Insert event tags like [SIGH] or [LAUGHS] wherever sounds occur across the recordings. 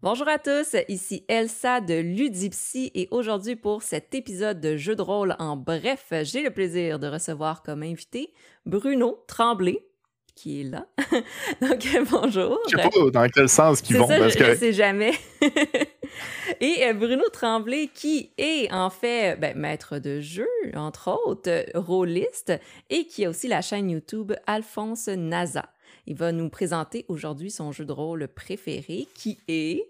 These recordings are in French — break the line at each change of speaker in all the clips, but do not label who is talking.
Bonjour à tous, ici Elsa de Ludipsy et aujourd'hui pour cet épisode de jeu de rôle en bref, j'ai le plaisir de recevoir comme invité Bruno Tremblay qui est là. [LAUGHS] Donc bonjour.
Je sais pas dans quel sens qu'ils vont.
Ça,
parce
je
que...
ne sais jamais. [LAUGHS] et euh, Bruno Tremblay qui est en fait ben, maître de jeu, entre autres, rôliste et qui a aussi la chaîne YouTube Alphonse Naza. Il va nous présenter aujourd'hui son jeu de rôle préféré qui est.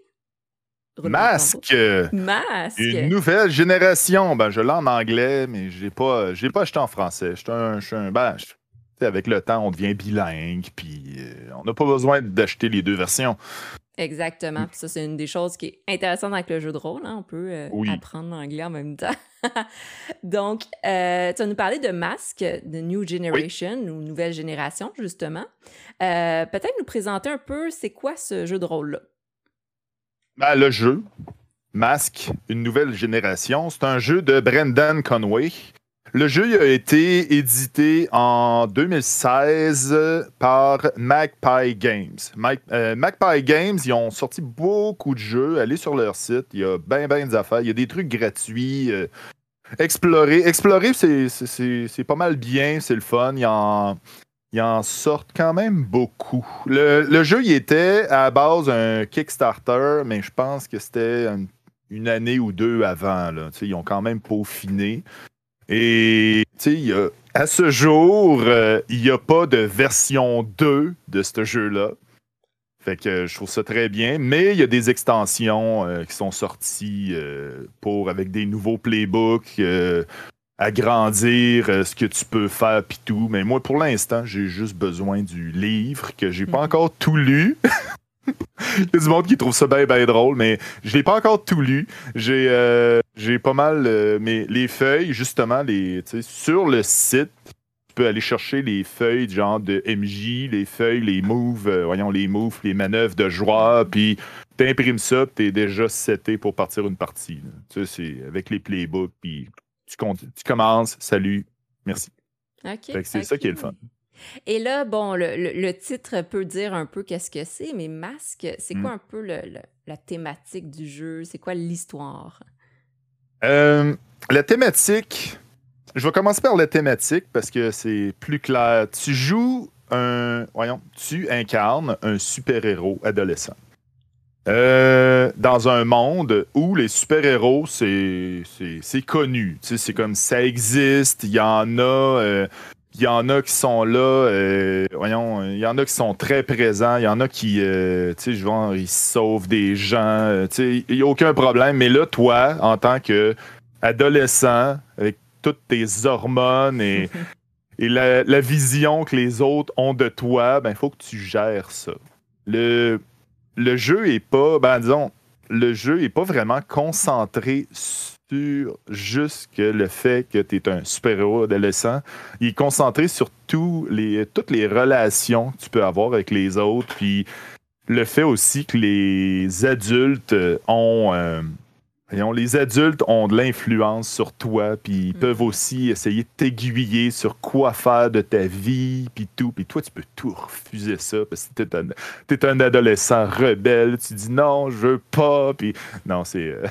Masque.
Masque.
Une nouvelle génération. Ben, je l'ai en anglais, mais je l'ai pas, je l'ai pas acheté en français. Je suis un, un- ben, avec le temps, on devient bilingue, puis euh, on n'a pas besoin d'acheter les deux versions.
Exactement. Puis ça, c'est une des choses qui est intéressante avec le jeu de rôle. hein. On peut euh,
Oui.
apprendre l'anglais en même temps. [LAUGHS] Donc, euh, tu vas nous parler de Masque, de New Generation ou Nouvelle Génération, justement. Euh, Peut-être nous présenter un peu c'est quoi ce jeu de rôle-là.
Ben, le jeu, Masque, une nouvelle génération, c'est un jeu de Brendan Conway. Le jeu a été édité en 2016 par Magpie Games. Euh, Magpie Games, ils ont sorti beaucoup de jeux. Allez sur leur site, il y a bien, bien des affaires. Il y a des trucs gratuits. euh, explorer, explorer c'est- pas mal bien, c'est le fun. Ils en, en sortent quand même beaucoup. Le, jeu, il était à base un Kickstarter, mais je pense que c'était une, année ou deux avant. Là. Ils ont quand même peaufiné. Et tu sais, à ce jour, euh, il n'y a pas de version 2 de ce jeu-là. Fait que je trouve ça très bien. Mais il y a des extensions euh, qui sont sorties euh, pour avec des nouveaux playbooks, euh, agrandir euh, ce que tu peux faire puis tout. Mais moi, pour l'instant, j'ai juste besoin du livre que j'ai pas
Mhm.
encore tout lu. [LAUGHS] Il y a du monde qui trouve ça bien, bien drôle, mais je l'ai pas encore tout lu. J'ai euh, j'ai pas mal. euh, mais les feuilles, justement, les, tu sur le site, tu peux aller chercher les feuilles genre de MJ, les feuilles, les moves, euh, voyons, les moves, les manœuvres de joueurs, puis t'imprimes ça, puis t'es déjà seté pour partir une partie. Tu sais, c'est avec les playbooks, puis tu, tu commences, salut, merci.
OK.
Fait que c'est ça qui est le fun.
Et là, bon, le, le- le titre peut dire un peu qu'est-ce que c'est, mais Masque, c'est
Mm.
quoi un peu le- le- la thématique du jeu? C'est quoi l'histoire?
Euh, la thématique, je vais commencer par la thématique parce que c'est plus clair. Tu joues un, voyons, tu incarnes un super-héros adolescent. Euh, dans un monde où les super-héros, c'est c'est- c'est connu. Tu sais, c'est comme ça existe, il y en a. euh, il y en a qui sont là, euh, voyons, il y en a qui sont très présents, il y en a qui, euh, tu sais, genre, ils sauvent des gens, euh, tu sais, il n'y a aucun problème. Mais là, toi, en tant que adolescent, avec toutes tes hormones et, [LAUGHS] et la, la vision que les autres ont de toi, ben, il faut que tu gères ça. Le, le jeu est pas, ben, disons, le jeu est pas vraiment concentré sur juste que le fait que tu es un super-héros adolescent. Il est concentré sur les, toutes les relations que tu peux avoir avec les autres, puis le fait aussi que les adultes ont... euh, les adultes ont de l'influence sur toi, puis ils
Mm.
peuvent aussi essayer de t'aiguiller sur quoi faire de ta vie, puis tout. Puis toi, tu peux tout refuser ça, parce que t'es un, t'es un adolescent rebelle. Tu dis non, je veux pas, puis non, c'est... euh,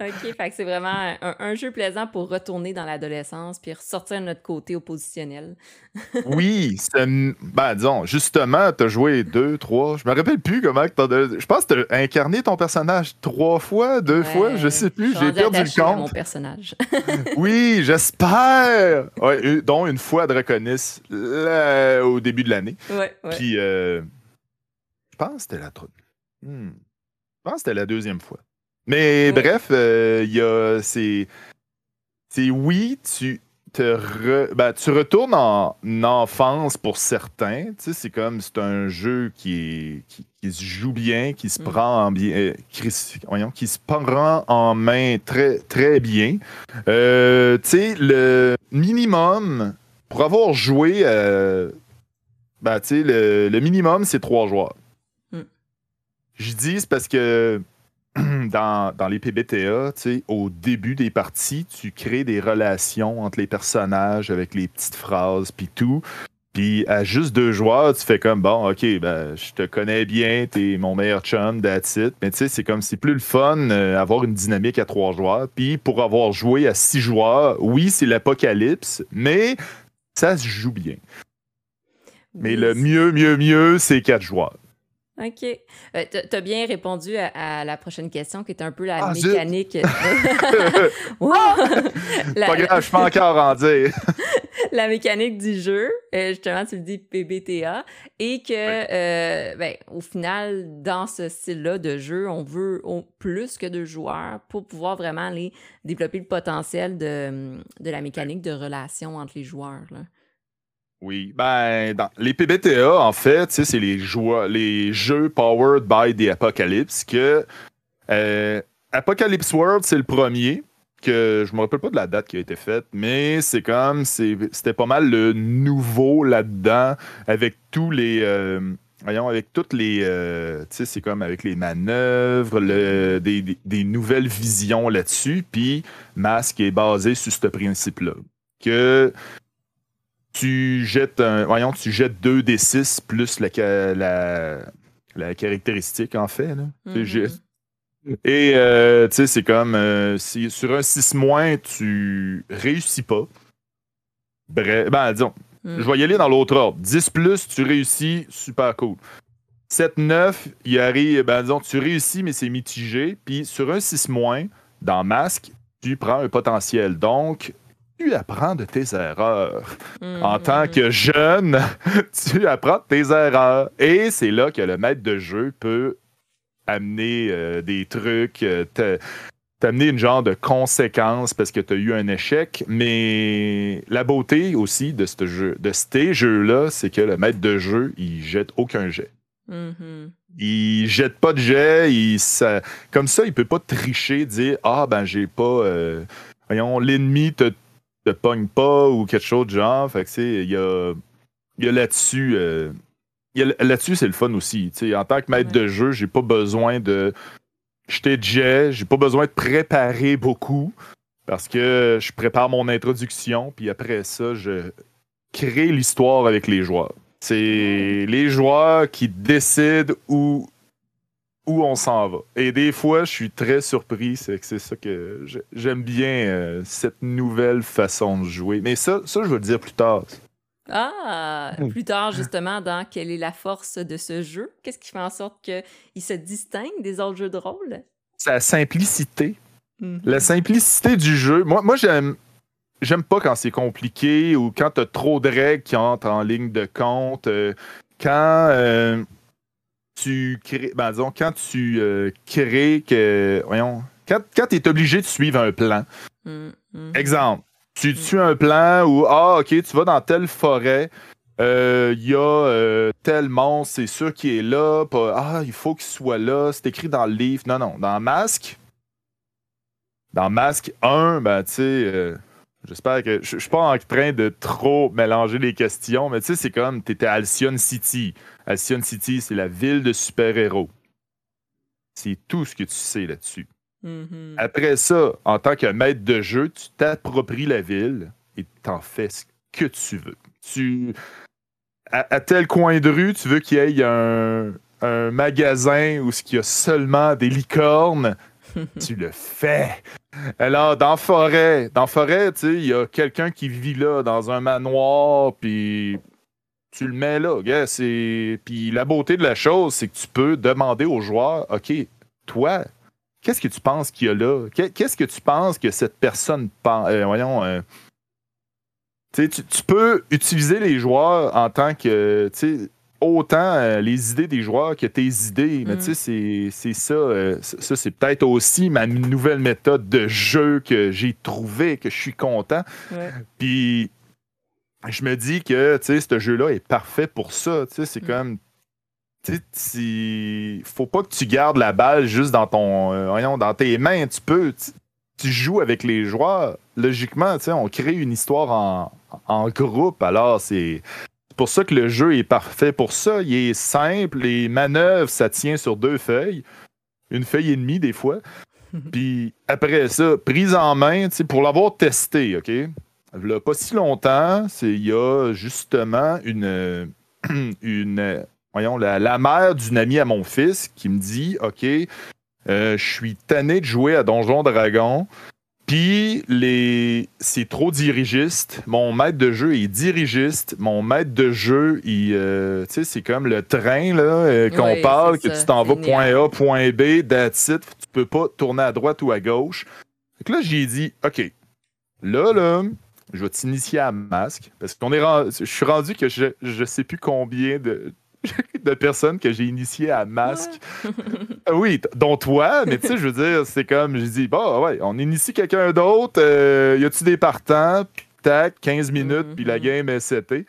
OK, fait que c'est vraiment un, un jeu plaisant pour retourner dans l'adolescence puis ressortir de notre côté oppositionnel. [LAUGHS]
Oui, ben disons, justement, t'as joué deux, trois, je me rappelle plus comment que t'as... Je pense que t'as incarné ton personnage trois fois, deux fois, je sais plus, j'ai perdu le
à mon
compte.
personnage. [LAUGHS] [LAUGHS]
Oui, j'espère! Ouais, dont une fois de reconnaisse là, au début de l'année.
ouais, ouais.
Puis, euh, je pense que c'était la Hmm. Je pense que c'était la deuxième fois. Mais
Ouais.
bref, euh, il y a. C'est. C'est oui, tu te re- ben, tu retournes en enfance pour certains. C'est comme c'est un jeu qui, est, qui, qui se joue bien, qui se
Mm.
prend en bien. euh, qui, s- voyons, qui se prend en main très, très bien. Euh, tu sais, le minimum pour avoir joué. euh, ben, tu sais, le, le minimum, c'est trois joueurs.
Mm.
Je dis, c'est parce que [CLEARS THROAT] dans, dans les PBTA, au début des parties, tu crées des relations entre les personnages avec les petites phrases puis tout. Puis à juste deux joueurs, tu fais comme bon, ok, ben, je te connais bien, t'es mon meilleur chum, that's it. Mais tu sais, c'est comme c'est plus le fun euh, avoir une dynamique à trois joueurs. Puis pour avoir joué à six joueurs, oui, c'est l'apocalypse, mais ça se joue bien. Mais le mieux, mieux, mieux, c'est quatre joueurs.
OK. Euh, tu as bien répondu à, la prochaine question qui est un peu la ah, mécanique. [LAUGHS] [LAUGHS]
wow! Pas grave, je peux encore en dire. [LAUGHS]
la mécanique du jeu, euh, justement, tu le dis PBTA, et que, euh, ben, au final, dans ce style-là de jeu, on veut plus que deux joueurs pour pouvoir vraiment aller développer le potentiel de, de la mécanique de relation entre les joueurs. Là.
Oui, ben, les PBTA, en fait, c'est les, jeux powered by the Apocalypse que euh, Apocalypse World, c'est le premier que je me rappelle pas de la date qui a été faite, mais c'est comme c'était pas mal le nouveau là-dedans avec tous les euh, voyons avec toutes les euh, tu sais c'est comme avec les manœuvres, des, des, nouvelles visions là-dessus, puis Mask est basé sur ce principe-là que tu jettes un. Voyons, tu jettes 2 des 6 plus la, la, caractéristique, en fait. Mm-hmm. Et euh, tu sais, c'est comme euh, si sur un 6 moins, tu réussis pas. Bref, ben disons, mm. je vais y aller dans l'autre ordre. 10 plus, tu réussis, super cool. 7-9, il arrive, ben disons, tu réussis, mais c'est mitigé. Puis sur un 6 moins, dans masque, tu prends un potentiel. Donc, tu apprends de tes erreurs. En tant que jeune, [LAUGHS] tu apprends de tes erreurs. Et c'est là que le maître de jeu peut amener euh, des trucs, euh, t'amener une genre de conséquence parce que tu as eu un échec. Mais la beauté aussi de ce jeu, de ces jeux-là, c'est que le maître de jeu, il jette aucun jet. Mm-hmm. Il jette pas de jet, il, comme ça, il peut pas tricher, dire Ah, ben, j'ai pas. Euh, voyons, l'ennemi te te pogne pas ou quelque chose de genre. Fait que, il y a, y a là-dessus. Euh, là-dessus, c'est le fun aussi. en tant que maître de jeu, j'ai pas besoin de jeter de jet, j'ai pas besoin de préparer beaucoup parce que je prépare mon introduction, puis après ça, je crée l'histoire avec les joueurs. C'est les joueurs qui décident où où on s'en va. Et des fois, je suis très surpris. C'est que c'est ça que j'aime bien, euh, cette nouvelle façon de jouer. Mais ça, ça, je vais le dire plus tard.
Ah, plus tard, justement, dans quelle est la force de ce jeu? Qu'est-ce qui fait en sorte qu'il se distingue des autres jeux de rôle?
Sa simplicité. Mhm. La simplicité du jeu. Moi, moi j'aime. J'aime pas quand c'est compliqué ou quand t'as trop de règles qui entrent en ligne de compte. Euh, quand euh, tu crées, ben, disons, quand tu euh, crées que, voyons, quand, quand tu es obligé de suivre un plan, mm, mm. exemple, tu tues mm. un plan où, ah, ok, tu vas dans telle forêt, il euh, y a euh, tel monstre, c'est sûr qu'il est là, ah, il faut qu'il soit là, c'est écrit dans le livre. Non, non, dans Masque, dans Masque 1, ben, tu sais, J'espère que. Je, suis pas en train de trop mélanger les questions, mais tu sais, c'est comme tu étais à Alcyon City. Alcyon City, c'est la ville de super-héros. C'est tout ce que tu sais là-dessus. Mm-hmm. Après ça, en tant que maître de jeu, tu t'appropries la ville et t'en fais ce que tu veux. Tu. À, tel coin de rue, tu veux qu'il y ait un, un magasin où il y a seulement des licornes [LAUGHS] tu le fais. Alors, dans forêt, dans forêt, il y a quelqu'un qui vit là, dans un manoir, puis tu le mets là. Puis la beauté de la chose, c'est que tu peux demander aux joueurs, OK, toi, qu'est-ce que tu penses qu'il y a là? Qu'est-ce que tu penses que cette personne pense? Euh, voyons, euh, tu, peux utiliser les joueurs en tant que, autant euh, les idées des joueurs que tes idées. Mais tu sais, mm. c'est ça. Euh, ça, c'est peut-être aussi ma nouvelle méthode de jeu que j'ai trouvée, que je suis content. Puis je me dis que tu sais, ce jeu-là est parfait pour ça. Tu sais, c'est mm. comme. Tu sais, faut pas que tu gardes la balle juste dans ton. Euh, dans tes mains. Tu peux. Tu, joues avec les joueurs. Logiquement, tu sais, on crée une histoire en, en groupe. Alors, c'est pour ça que le jeu est parfait pour ça. Il est simple, les manœuvres, ça tient sur deux feuilles, une feuille et demie des fois. [LAUGHS] Puis après ça, prise en main, pour l'avoir testé, OK? là, pas si longtemps, il y a justement une, [CLEARS THROAT] une voyons, la, mère d'une amie à mon fils qui me dit OK, euh, je suis tanné de jouer à Donjon Dragon. Puis les c'est trop dirigiste. Mon maître de jeu est dirigiste. Mon maître de jeu, il, euh, c'est comme le train là euh, qu'on parle, que tu t'en vas point A, point B, that's it. Tu peux pas tourner à droite ou à gauche. Donc là, j'ai dit, OK, là, là, je vais t'initier à masque. Parce qu'on est je suis rendu que je, je sais plus combien de, [LAUGHS] de personnes que j'ai initiées à masque. Euh, oui, dont toi, mais tu sais, je veux dire, c'est comme, je dis, bon, ouais, on initie quelqu'un d'autre, euh, y a-tu des partants? Tac, 15 minutes, puis la mm-hmm. game est setée.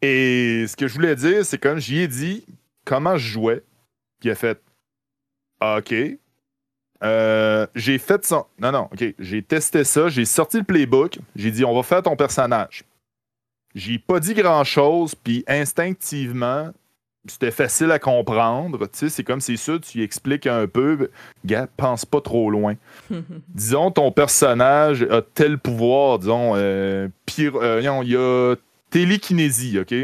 Et ce que je voulais dire, c'est comme j'y ai dit comment je jouais, puis il a fait, OK. Euh, j'ai fait ça. Non, non, OK. J'ai testé ça, j'ai sorti le playbook, j'ai dit, on va faire ton personnage. J'ai pas dit grand-chose, puis instinctivement, c'était facile à comprendre. Tu sais, c'est comme c'est ça, tu expliques un peu. Gars, pense pas trop loin. [LAUGHS] disons, ton personnage a tel pouvoir, disons, euh, pire. Euh, il y a télékinésie, OK?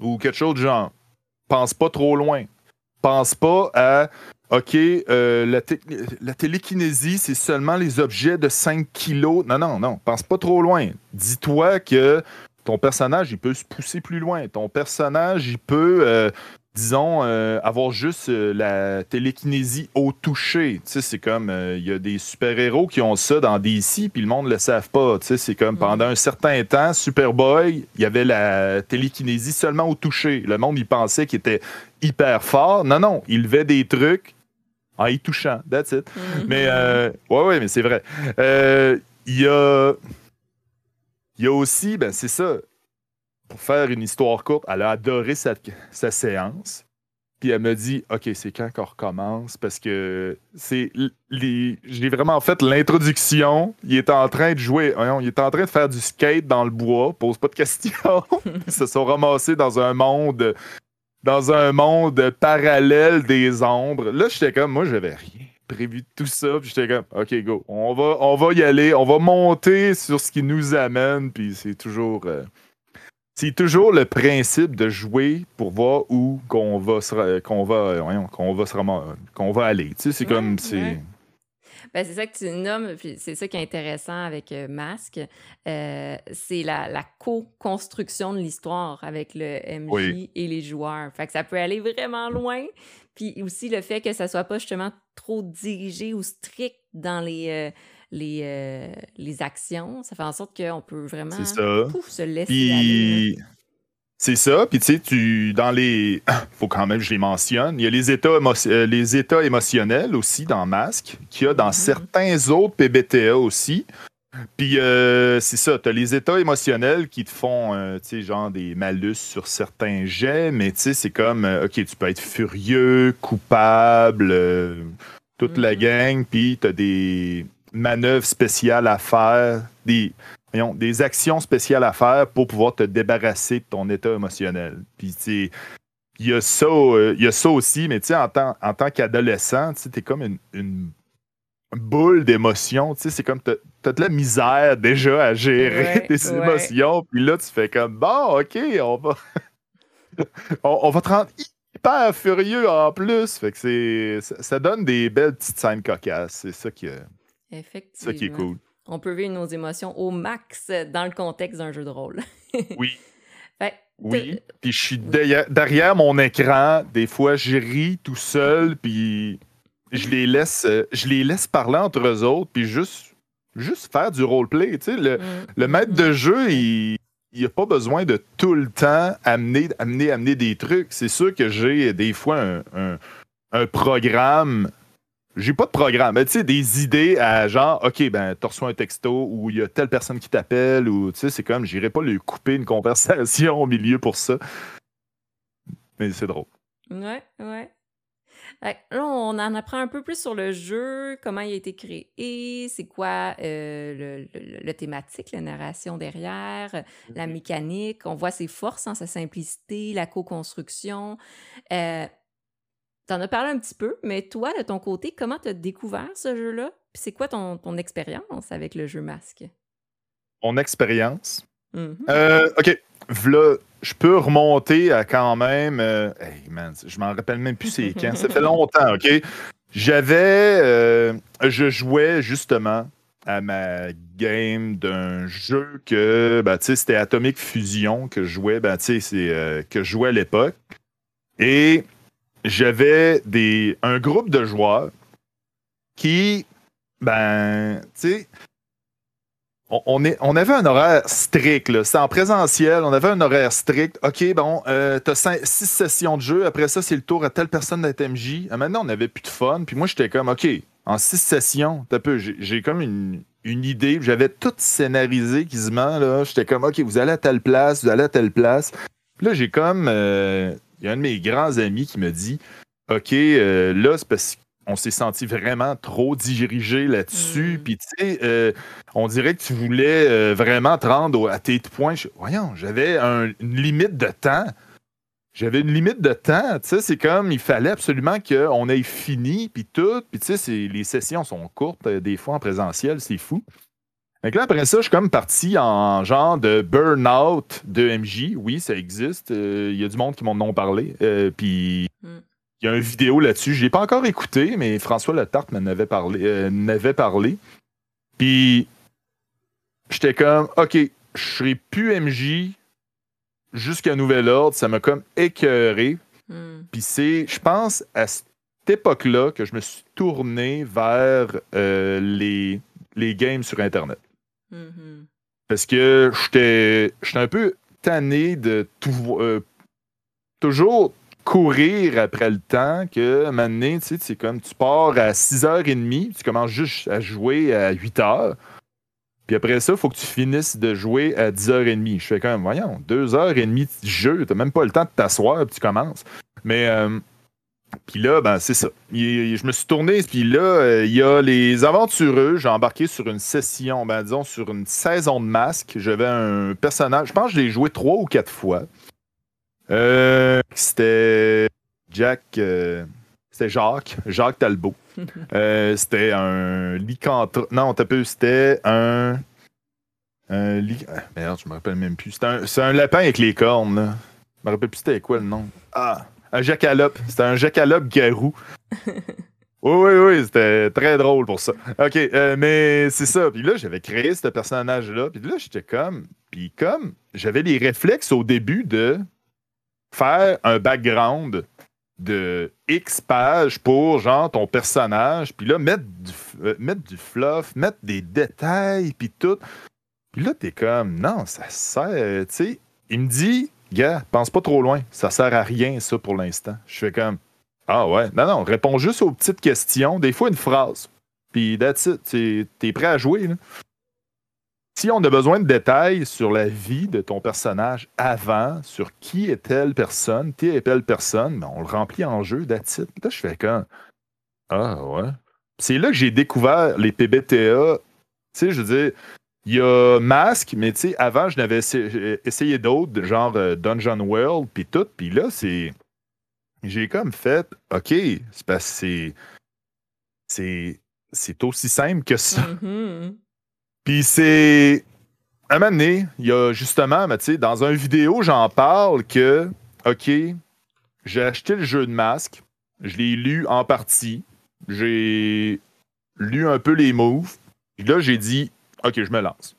Ou quelque chose de genre. Pense pas trop loin. Pense pas à. OK, euh, la, la, télékinésie, c'est seulement les objets de 5 kilos. Non, non, non. Pense pas trop loin. Dis-toi que ton personnage, il peut se pousser plus loin. Ton personnage, il peut, euh, disons, euh, avoir juste euh, la télékinésie au toucher. Tu sais, c'est comme, il y a des super-héros qui ont ça dans DC, puis le monde ne le savent pas. Tu sais, c'est comme, pendant un certain temps, Superboy, il y avait la télékinésie seulement au toucher. Le monde, il pensait qu'il était hyper fort. Non, non, il levait des trucs en y touchant. That's it. Mm-hmm. Mais, ouais, ouais, mais c'est vrai. Il y a il y a aussi, ben c'est ça, pour faire une histoire courte, elle a adoré sa, séance. Puis elle me dit, OK, c'est quand qu'on recommence? Parce que c'est j'ai vraiment fait l'introduction. Il est en train de jouer, il est en train de faire du skate dans le bois, pose pas de questions. [LAUGHS] Ils se sont ramassés dans un monde dans un monde parallèle des ombres. Là, j'étais comme, moi, j'avais rien prévu tout ça. Puis j'étais comme, OK, go. On va, on va y aller. On va monter sur ce qui nous amène. Puis c'est toujours. Euh, c'est toujours le principe de jouer pour voir où qu'on va se, qu'on va, qu'on va, qu'on va aller. Tu sais, c'est comme. c'est
ben, c'est ça que tu nommes, c'est ça qui est intéressant avec euh, Masque. Euh, c'est la, la co-construction de l'histoire avec le MJ et les joueurs. Fait que ça peut aller vraiment loin. Puis aussi le fait que ça soit pas justement trop dirigé ou strict dans les, euh, les, les actions, ça fait en sorte qu'on peut vraiment se laisser aller.
C'est ça. Puis tu sais, tu dans les, [COUGHS] faut quand même que je les mentionne. Il y a les états, euh, les états émotionnels aussi dans Masque, qu'il y a dans mm-hmm. certains autres PBTA aussi. Puis euh, c'est ça, tu as les états émotionnels qui te font, euh, tu sais, genre des malus sur certains jets, mais tu sais, c'est comme, ok, tu peux être furieux, coupable, toute la mm-hmm. gang, puis tu as des manœuvres spéciales à faire, des des actions spéciales à faire pour pouvoir te débarrasser de ton état émotionnel. Puis, il y, a ça, euh, il y a ça aussi, mais en tant, en tant qu'adolescent, tu es comme une, boule d'émotions. C'est comme, tu as, de la misère déjà à gérer tes émotions. Puis là, tu fais comme, bon, OK, on va, [LAUGHS] on, va te rendre hyper furieux en plus. Fait que ça, donne des belles petites scènes cocasses. C'est ça qui, ça qui est cool
on peut vivre nos émotions au max dans le contexte d'un jeu de rôle. [LAUGHS]
oui. oui. Puis je suis derrière, mon écran, des fois je ris tout seul, puis je les laisse, euh, je les laisse parler entre eux autres, puis juste, juste faire du roleplay. Tu sais, le, mm. maître de jeu, il, il a pas besoin de tout le temps amener, amener, amener des trucs. C'est sûr que j'ai des fois un programme j'ai pas de programme, mais tu sais, des idées à genre, OK, ben, tu reçois un texto ou il y a telle personne qui t'appelle ou, tu sais, c'est comme, j'irai pas lui couper une conversation au milieu pour ça. Mais c'est drôle.
Ouais, ouais. Là, on en apprend un peu plus sur le jeu, comment il a été créé, c'est quoi euh, le, thématique, la narration derrière, la mhm. mécanique. On voit ses forces, hein, sa simplicité, la co-construction. Euh, T'en as parlé un petit peu, mais toi, de ton côté, comment t'as découvert ce jeu-là? Puis c'est quoi ton, ton expérience avec le jeu Masque?
mon expérience?
Mhm.
Euh, OK. V'là, je peux remonter à quand même. euh, hey, man, je m'en rappelle même plus c'est quand. Ça fait longtemps, OK? J'avais. euh, je jouais justement à ma game d'un jeu que. Ben, tu sais, c'était Atomic Fusion que je jouais. Ben, tu sais, c'est. euh, que je jouais à l'époque. Et j'avais un groupe de joueurs qui. Ben, tu sais on, avait un horaire strict. C'était en présentiel, on avait un horaire strict. OK, bon, euh, six sessions de jeu. Après ça, c'est le tour à telle personne d'être MJ. Ah, maintenant, on n'avait plus de fun. Puis moi, j'étais comme, OK, en six sessions, j'ai comme une, idée. J'avais tout scénarisé quasiment. là. J'étais comme, OK, vous allez à telle place, vous allez à telle place. Puis là, j'ai comme, euh, il y a un de mes grands amis qui me dit, OK, euh, là, c'est parce qu'on s'est senti vraiment trop dirigé là-dessus.
Mm.
Puis, tu sais, euh, on dirait que tu voulais euh, vraiment te rendre à tes points. Je- voyons, j'avais un- une limite de temps. J'avais une limite de temps. Tu sais, c'est comme, il fallait absolument qu'on ait fini, puis tout. Puis, tu sais, les sessions sont courtes, euh, des fois en présentiel, c'est fou. Donc là, après ça, je suis comme parti en genre de burn-out de MJ. Oui, ça existe. Il y a du monde qui m'en ont parlé. Puis
Mm.
Il y a une vidéo là-dessus. Je l'ai pas encore écouté, mais François Letarte m'en avait parlé. euh, parlé. Puis j'étais comme, OK, je serai plus MJ jusqu'à nouvel ordre. Ça m'a comme écœuré.
Mhm.
Puis c'est, je pense, à cette époque-là que je me suis tourné vers euh, les, les games sur Internet.
Mhm.
Parce que j'étais j'étais un peu tanné de tout, euh, toujours courir après le temps que maintenant, tu sais, c'est comme tu pars à 6h30, tu commences juste à jouer à 8h. Puis après ça, il faut que tu finisses de jouer à 10h30. Je fais quand même, voyons, 2h30 de jeu, t'as même pas le temps de t'asseoir, puis tu commences. Mais euh, puis là, ben c'est ça. Je me suis tourné, puis là, euh, il y a les aventureux. J'ai embarqué sur une session, ben disons, sur une saison de masque. J'avais un personnage, je pense que je l'ai joué trois ou quatre fois. Euh, c'était Jack, euh, c'était Jacques, Jacques Talbot. [LAUGHS] Euh, c'était un lycanthrope. Non, t'as peu, c'était un. Un ly- ah, Merde, je me rappelle même plus. C'était un, c'est un lapin avec les cornes, là. Je me rappelle plus c'était quoi le nom. Ah, un jacalope. C'était un jacalope garou. [LAUGHS] Oui, oui, oui, c'était très drôle pour ça. OK, euh, mais c'est ça. Puis là, j'avais créé ce personnage-là. Puis là, j'étais comme. Puis comme, j'avais les réflexes au début de faire un background de X pages pour, genre, ton personnage. Puis là, mettre du, euh, du fluff, mettre des détails, puis tout. Puis là, t'es comme, non, ça sert, tu sais. Il me dit, gars, pense pas trop loin. Ça sert à rien, ça, pour l'instant. Je fais comme, ah ouais, non, non, réponds juste aux petites questions. Des fois, une phrase. Puis that's it. T'es prêt à jouer, là. Si on a besoin de détails sur la vie de ton personnage avant, sur qui est telle personne, qui est telle personne, ben on le remplit en jeu, it. Là, je fais comme, ah ouais. C'est là que j'ai découvert les PBTA. Tu sais, je veux dire, il y a Mask, mais tu sais, avant, je n'avais essayé, d'autres, genre euh, Dungeon World, puis tout. Puis là, c'est. J'ai comme fait, OK, c'est parce que c'est. C'est. Aussi simple que ça.
Mhm.
Puis c'est. À un moment donné, il y a justement, dans une vidéo, j'en parle que, OK, j'ai acheté le jeu de masque, je l'ai lu en partie, j'ai lu un peu les moves, puis là, j'ai dit, OK, je me lance.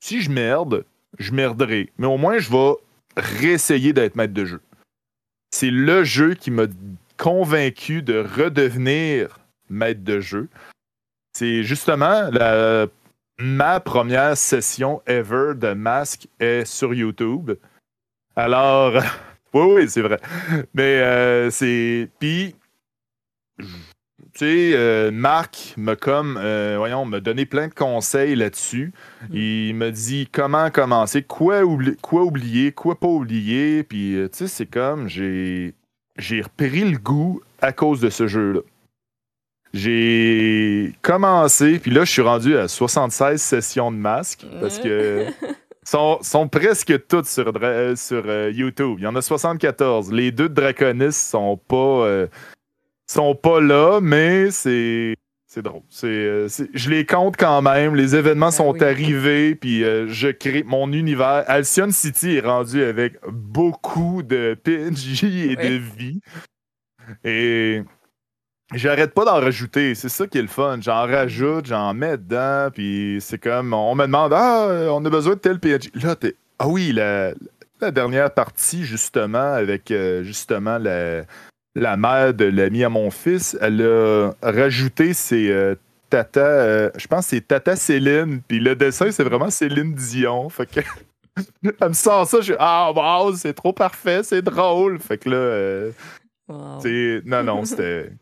Si je merde, je merderai, mais au moins, je vais réessayer d'être maître de jeu. C'est le jeu qui m'a convaincu de redevenir maître de jeu. C'est justement la ma première session ever de masque est sur YouTube. Alors, [LAUGHS] oui, oui, c'est vrai. Mais euh, c'est. Puis, tu sais, euh, Marc m'a comme, euh, voyons, m'a donné plein de conseils là-dessus.
Mhm.
Il m'a dit comment commencer, quoi, oubli- quoi oublier, quoi pas oublier. Puis, tu sais, c'est comme, j'ai, j'ai repris le goût à cause de ce jeu-là. J'ai commencé, puis là, je suis rendu à 76 sessions de masque parce que [LAUGHS] sont, sont presque toutes sur, Dra- sur euh, YouTube. Il y en a 74. Les deux de Draconis sont pas, euh, sont pas là, mais c'est c'est drôle. C'est, euh, je les compte quand même. Les événements
Ben
sont
oui.
arrivés, puis euh, je crée mon univers. Alcyon City est rendu avec beaucoup de PNJ et de vie. Et j'arrête pas d'en rajouter. C'est ça qui est le fun. J'en rajoute, j'en mets dedans, puis c'est comme on me demande ah on a besoin de tel PNJ. Là t'es ah oui la, la dernière partie justement avec euh, justement la la mère de l'ami à mon fils, elle a rajouté ses euh, tata, euh, je pense que c'est tata Céline, puis le dessin c'est vraiment Céline Dion, fait que [LAUGHS] elle me sort ça, je suis ah wow c'est trop parfait, c'est drôle, fait que là euh,
Wow.
non non c'était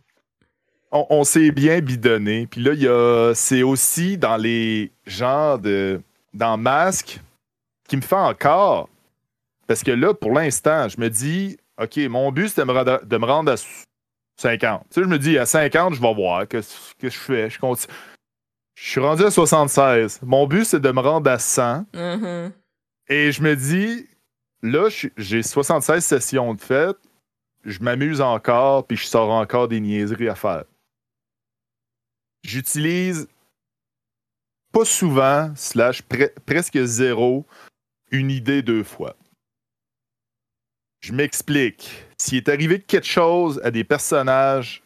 on, on s'est bien bidonné, puis là il y a c'est aussi dans les genres de dans Masque qui me fait encore. Parce que là pour l'instant je me dis ok mon but c'est de me rendre, de me rendre à 50 tu sais je me dis à 50 je vais voir que ce que je fais. Je continue je suis rendu à 76 mon but c'est de me rendre à 100
Mhm.
et je me dis, là, j'ai 76 sessions de fête, je m'amuse encore, puis je sors encore des niaiseries à faire. J'utilise pas souvent, slash pre- presque zéro, une idée deux fois. Je m'explique. S'il est arrivé quelque chose à des personnages,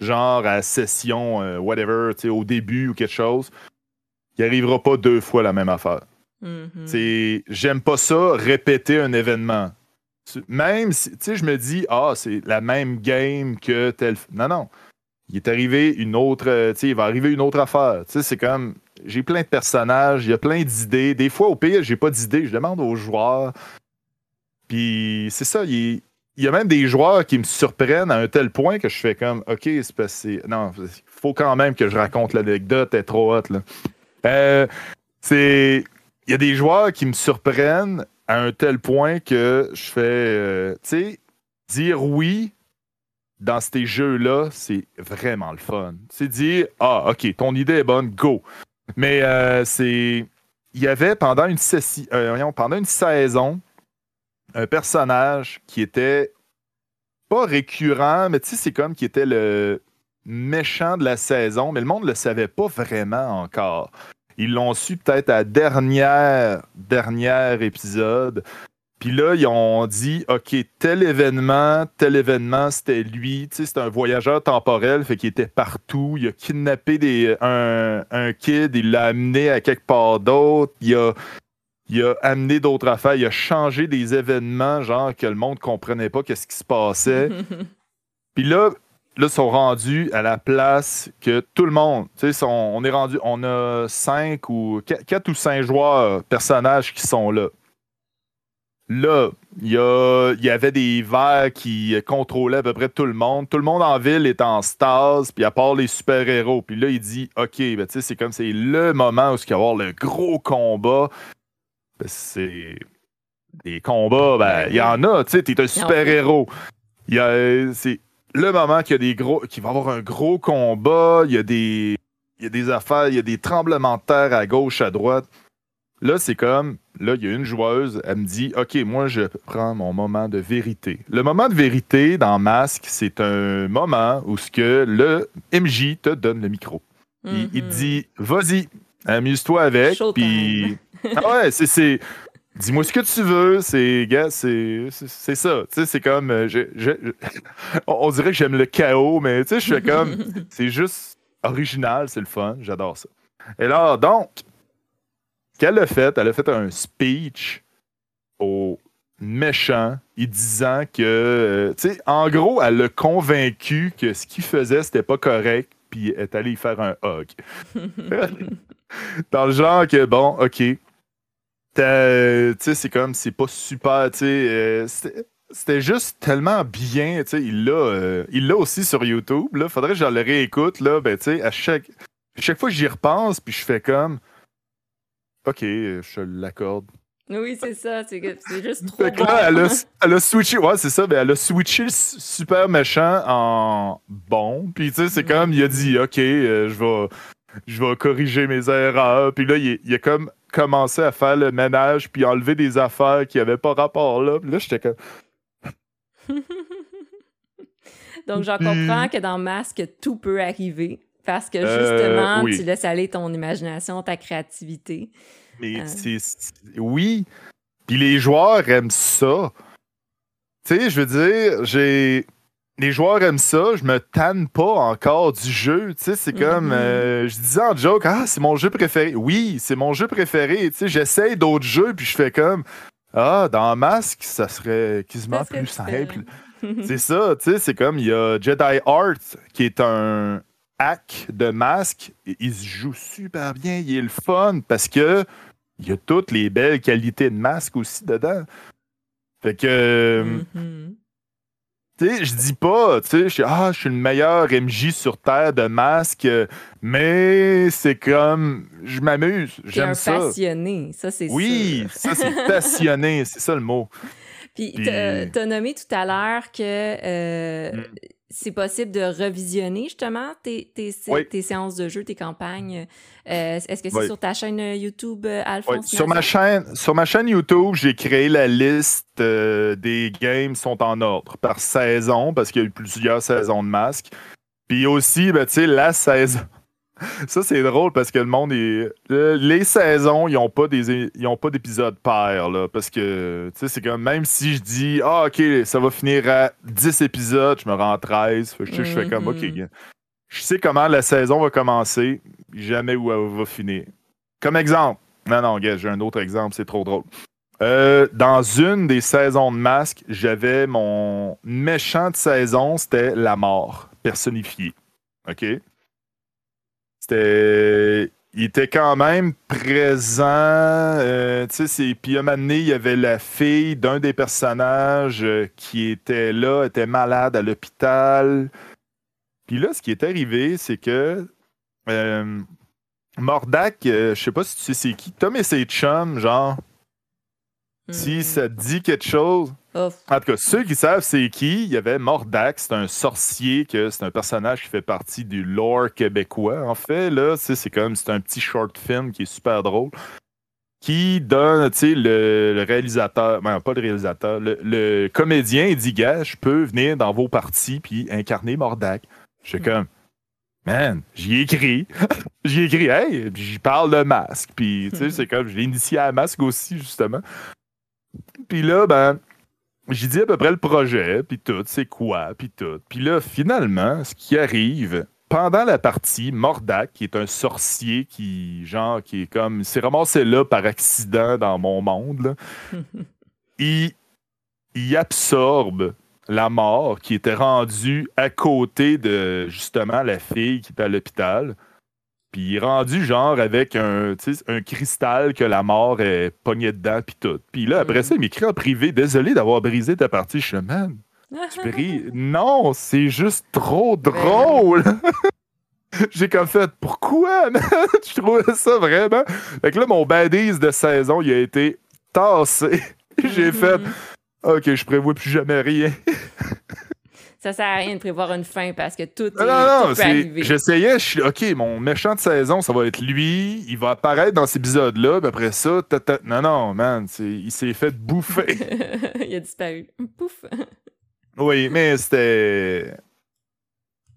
genre à session, euh, whatever, au début ou quelque chose, il arrivera pas deux fois la même affaire.
Mhm.
C'est j'aime pas ça répéter un événement. Même si tu sais je me dis ah c'est la même game que tel non non. Il est arrivé une autre euh, il va arriver une autre affaire. C'est comme j'ai plein de personnages, il y a plein d'idées. Des fois au pire, j'ai pas d'idées, je demande aux joueurs. Puis c'est ça, il y a même des joueurs qui me surprennent à un tel point que je fais comme OK, c'est c'est- non, il faut quand même que je raconte l'anecdote, elle est trop là. Euh, c'est il y a des joueurs qui me surprennent à un tel point que je fais, euh, tu sais, dire oui dans ces jeux-là, c'est vraiment le fun. C'est dire, ah, ok, ton idée est bonne, go. Mais euh, c'est, il y avait pendant une, sessi- euh, pendant une saison un personnage qui était pas récurrent, mais tu sais, c'est comme qui était le méchant de la saison, mais le monde le savait pas vraiment encore. Ils l'ont su peut-être à dernière épisode. Puis là, ils ont dit, OK, tel événement, tel événement, c'était lui. Tu sais, c'est un voyageur temporel, fait qu'il était partout. Il a kidnappé des, un, un kid, il l'a amené à quelque part d'autre. Il a, il a amené d'autres affaires. Il a changé des événements, genre que le monde comprenait pas qu'est-ce qui se passait. [LAUGHS] Puis là, là, ils sont rendus à la place que tout le monde, tu sais, sont- on est rendu, on a cinq ou qua- quatre ou cinq joueurs, personnages qui sont là. Là, il y, a- il y avait des vers qui contrôlaient à peu près tout le monde. Tout le monde en ville est en stase, puis à part les super-héros. Puis là, il dit, OK, ben, c'est comme c'est le moment où il va y avoir le gros combat. Ben, c'est des combats, ben, il y en a, tu sais, t'es un super-héros. C'est le moment qu'il y a des gros, qu'il va y avoir un gros combat, il y a des, il y a des affaires, il y a des tremblements de terre à gauche, à droite. Là, c'est comme, là, il y a une joueuse, elle me dit, OK, moi, je prends mon moment de vérité. Le moment de vérité dans Masque, c'est un moment où ce que le MJ te donne le micro. Il, il te
Mhm.
dit, vas-y, amuse-toi avec. Puis, [LAUGHS] ah ouais, c'est, dis-moi ce que tu veux. C'est, gars, c'est, ça. Tu sais, c'est comme, euh, je- je- je- [LAUGHS] on dirait que j'aime le chaos, mais tu sais, je fais comme, [LAUGHS] c'est juste original, c'est le fun, j'adore ça. Et là, donc, qu'elle a fait, elle a fait un speech au méchant, disant que, euh, tu sais, en gros, elle l'a convaincu que ce qu'il faisait, c'était pas correct, puis elle est allée y faire un hug. [LAUGHS] Dans le genre que, bon, ok, tu sais, c'est comme, c'est pas super, tu sais, euh, c'était- juste tellement bien, tu sais, il l'a euh, il l'a aussi sur YouTube, là, faudrait que je le réécoute, là, ben, tu sais, à chaque, à chaque fois que j'y repense, puis je fais comme, ok, euh, je te l'accorde.
Oui, c'est ça. C'est juste trop
Fait que
bon.
là, elle a, [LAUGHS] elle a switché, ouais, c'est ça, ben, elle a switché le su- super méchant en bon. Puis, tu sais, c'est
Mhm.
comme, il a dit, OK, euh, je vais je vais corriger mes erreurs. Puis là, il, il a comme commencé à faire le ménage, puis enlever des affaires qui n'avaient pas rapport là. Puis là, j'étais comme, [LAUGHS]
Donc, j'en comprends que dans Masque, tout peut arriver. Parce que
Euh,
justement,
oui.
tu laisses aller ton imagination, ta créativité.
Mais
Euh.
Oui. Puis les joueurs aiment ça. Tu sais, je veux dire, j'ai. Les joueurs aiment ça, je me tanne pas encore du jeu. Tu sais, c'est comme.
Mhm.
euh, je disais en joke, ah, c'est mon jeu préféré. Oui, c'est mon jeu préféré. Tu sais, j'essaye d'autres jeux, puis je fais comme. Ah, dans Mask, ça serait quasiment
Ça serait
plus simple. [LAUGHS] C'est ça, tu sais, c'est comme il y a Jedi Art qui est un hack de masque. Il se joue super bien, il est le fun parce que il y a toutes les belles qualités de masque aussi dedans. Fait que,
Mhm.
tu sais, je dis pas, tu sais, je suis ah, je suis le meilleur MJ sur Terre de masque, mais c'est comme, je m'amuse, j'aime ça.
passionné, ça c'est
Oui,
sûr.
ça c'est [LAUGHS] passionné, c'est ça le mot.
Puis t'as nommé tout à l'heure que euh,
Mm.
C'est possible de revisionner justement tes, tes,
Oui.
tes séances de jeu, tes campagnes. Euh, Est-ce que c'est
Oui.
sur ta chaîne YouTube euh, Alphonse
sur, ma chaîne, sur ma chaîne YouTube, j'ai créé la liste euh, des games sont en ordre par saison parce qu'il y a eu plusieurs saisons de masque. Puis aussi, ben, tu sais, la saison. Ça, c'est drôle parce que le monde est. le- Les saisons, ils n'ont pas des ils ont pas d'épisode pair, là. Parce que, tu sais, c'est comme même si je dis, ah, OK, ça va finir à 10 épisodes, je me rends à 13. Fait que je, je fais comme, OK,
Mhm.
gars, je sais comment la saison va commencer, jamais où elle va finir. Comme exemple, non, non, gars, j'ai un autre exemple, c'est trop drôle. Euh, dans une des saisons de masque, j'avais mon méchant de saison, c'était la mort personnifiée. OK? Il était quand même présent. euh, puis à un moment donné, il y avait la fille d'un des personnages euh, qui était là, était malade à l'hôpital. Puis là, ce qui est arrivé, c'est que euh, Mordak, euh, je sais pas si tu sais c'est qui, Tom et ses chums, genre, si
Mhm.
ça te dit quelque chose. En tout cas, ceux qui savent c'est qui, il y avait Mordak, c'est un sorcier, que c'est un personnage qui fait partie du lore québécois. En fait, là, c'est comme c'est un petit short film qui est super drôle. Qui donne, tu sais, le, le réalisateur, ben, pas le réalisateur, le, le comédien, il dit, gars, je peux venir dans vos parties puis incarner Mordak. Je suis comme, man, j'y ai écrit. [LAUGHS] j'y ai écrit, hey, puis j'y parle de masque. Puis, tu sais, c'est comme, je l'ai initié à masque aussi, justement. Puis là, ben, j'ai dit à peu près le projet, puis tout, c'est quoi, puis tout. Puis là, finalement, ce qui arrive, pendant la partie, Mordak, qui est un sorcier qui, genre, qui est comme, s'est ramassé là par accident dans mon monde, là, [LAUGHS] il, il absorbe la mort qui était rendue à côté de, justement, la fille qui était à l'hôpital. Puis il est rendu genre avec un, un cristal que la mort est pognée dedans, puis tout. Puis là, après
Mhm.
ça, il m'écrit en privé Désolé d'avoir brisé ta partie. Je man, tu [LAUGHS] brises. Non, c'est juste trop drôle. [LAUGHS] J'ai comme fait Pourquoi, [LAUGHS] man? Je trouvais ça vraiment. Fait que là, mon badise de saison, il a été tassé. J'ai fait
Mhm.
Ok, je prévois plus jamais rien.
Ça sert à rien de prévoir une fin parce que tout, est,
Non, non,
tout
non,
peut
j'essayais, je suis OK, mon méchant de saison, ça va être lui, il va apparaître dans cet épisode-là, puis après ça, ta, ta- non, non, man, il s'est fait bouffer. [LAUGHS]
Il a disparu. Pouf. [LAUGHS]
oui, mais c'était.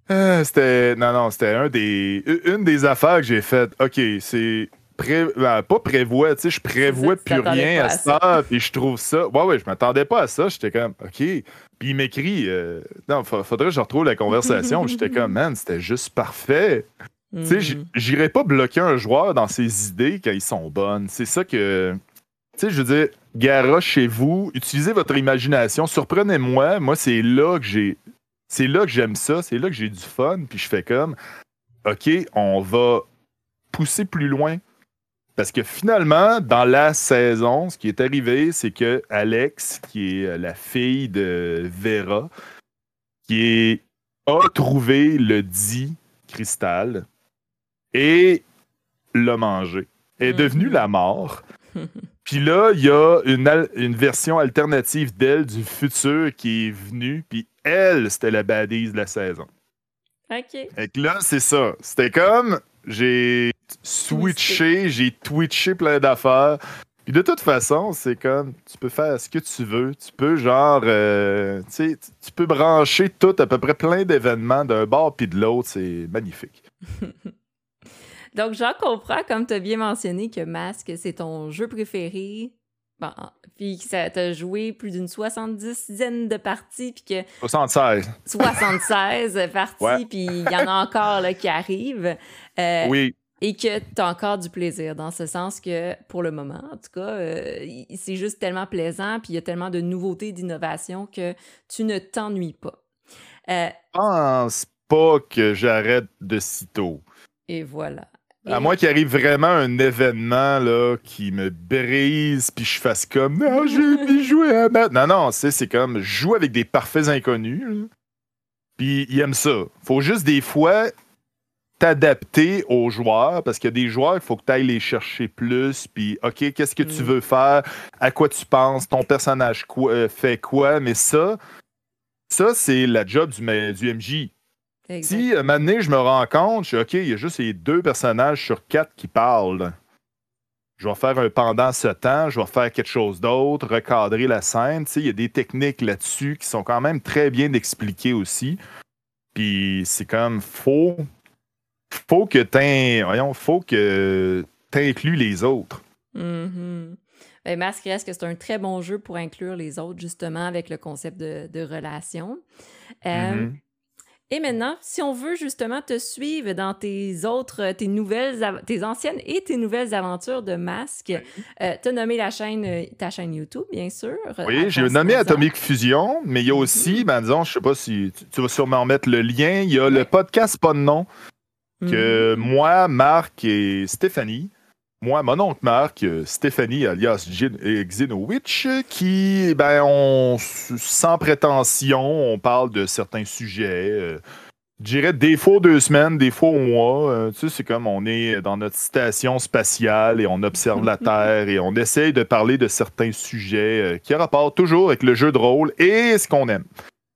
Euh, c'était. Non, non, c'était un des. Une des affaires que j'ai faites. OK, c'est. Pré... ben, pas prévoit, tu sais, je prévois plus rien à
ça,
puis je trouve ça. Ouais, ouais, je m'attendais pas à ça, j'étais comme, OK. Puis il m'écrit, euh, non, fa- faudrait que je retrouve la conversation. j'étais comme, man, c'était juste parfait. Tu sais,
Mhm.
j'irais pas bloquer un joueur dans ses idées quand ils sont bonnes. C'est ça que. Tu sais, je veux dire, chez vous, utilisez votre imagination, surprenez-moi. Moi, c'est là que j'ai. C'est là que j'aime ça, c'est là que j'ai du fun, puis je fais comme, OK, on va pousser plus loin. Parce que finalement, dans la saison, ce qui est arrivé, c'est que Alex, qui est euh, la fille de Vera, qui est, a trouvé le dit cristal et l'a mangé. Est devenue la mort. [LAUGHS] Puis là, il y a une, une version alternative d'elle du futur qui est venue. Puis elle, c'était la badise de la saison.
OK.
Fait que là, c'est ça. C'était comme j'ai switché, j'ai twitché plein d'affaires. Puis de toute façon, c'est comme tu peux faire ce que tu veux. Tu peux genre, euh, tu sais, tu- tu peux brancher tout à peu près plein d'événements d'un bord puis de l'autre. C'est magnifique. [LAUGHS]
Donc, j'en comprends, comme tu as bien mentionné, que Masque, c'est ton jeu préféré. Bon, puis que ça t'a joué plus d'une soixante-dizaine de parties, puis que...
76.
76 [LAUGHS] parties, puis il y en a encore là, qui arrivent. Euh,
oui.
Et que tu as encore du plaisir, dans ce sens que, pour le moment, en tout cas, euh, c'est juste tellement plaisant, puis il y a tellement de nouveautés, d'innovations que tu ne t'ennuies pas.
Euh, Je pense pas que j'arrête de sitôt.
Et voilà.
À moins qu'il arrive vraiment un événement là, qui me brise, puis je fasse comme Non, [LAUGHS] j'ai envie jouer à battre. Non, non, c'est comme jouer avec des parfaits inconnus. Puis il aime ça. Faut juste des fois t'adapter aux joueurs, parce qu'il y a des joueurs, il faut que tu ailles les chercher plus, puis OK, qu'est-ce que tu mm. veux faire, à quoi tu penses, ton personnage euh, fait quoi, mais ça, ça, c'est la job du, du MJ. Si, un moment je me rends compte, je suis OK, il y a juste les deux personnages sur quatre qui parlent. Je vais faire un pendant ce temps, je vais faire quelque chose d'autre, recadrer la scène. Il y a des techniques là-dessus qui sont quand même très bien expliquées aussi. Puis c'est comme, faut, faut que tu voyons, faut que inclues les autres.
Mm Masque reste que c'est un très bon jeu pour inclure les autres, justement, avec le concept de, relation. Euh, mm-hmm. Et maintenant, si on veut justement te suivre dans tes autres, tes nouvelles, tes anciennes et tes nouvelles aventures de masque, euh, tu as nommé la chaîne, ta chaîne YouTube, bien sûr.
Oui, j'ai nommé Atomic Fusion, mais il y a aussi, ben disons, je sais pas si tu, vas sûrement mettre le lien, il y a le podcast Pas de nom, que mm. moi, Marc et Stéphanie, moi, mon oncle Marc, euh, Stéphanie alias Xenowitch, qui, ben, on, sans prétention, on parle de certains sujets. Euh, je dirais des fois deux semaines, des fois au mois. Euh, tu sais, c'est comme on est dans notre station spatiale et on observe la [LAUGHS] Terre et on essaye de parler de certains sujets qui rapportent toujours avec le jeu de rôle et ce qu'on aime.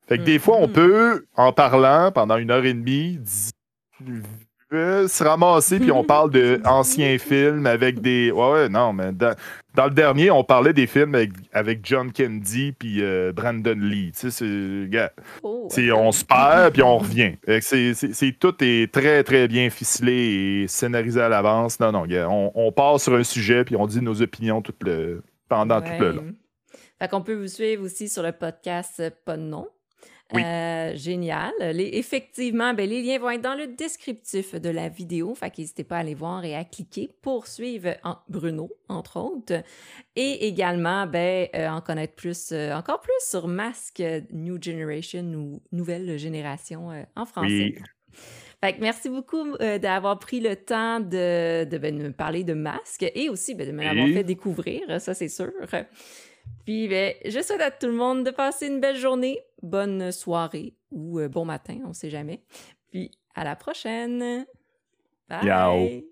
Fait que des fois, on mm-hmm. peut, en parlant pendant une heure et demie, se ramasser, puis on parle d'anciens films avec des. Ouais, ouais, non, mais dans, le dernier, on parlait des films avec, John Kennedy puis euh, Brandon Lee. Tu sais, c'est. Oh, on se perd, puis on revient. C'est, tout est très, très bien ficelé et scénarisé à l'avance. Non, non, on, on, part sur un sujet, puis on dit nos opinions tout le, pendant tout le long.
Fait qu'on peut vous suivre aussi sur le podcast Pas de nom. Euh, génial. effectivement, ben, les liens vont être dans le descriptif de la vidéo. Fait n'hésitez pas à aller voir et à cliquer pour suivre Bruno, entre autres. Et également, ben, euh, en connaître plus, euh, encore plus sur Masque New Generation ou Nouvelle Génération en français. Fait merci beaucoup d'avoir pris le temps de, de, ben, me parler de masque et aussi ben, de me l'avoir fait découvrir, ça c'est sûr. Puis, ben, je souhaite à tout le monde de passer une belle journée, bonne soirée ou euh, bon matin, on ne sait jamais. Puis à la prochaine. Bye.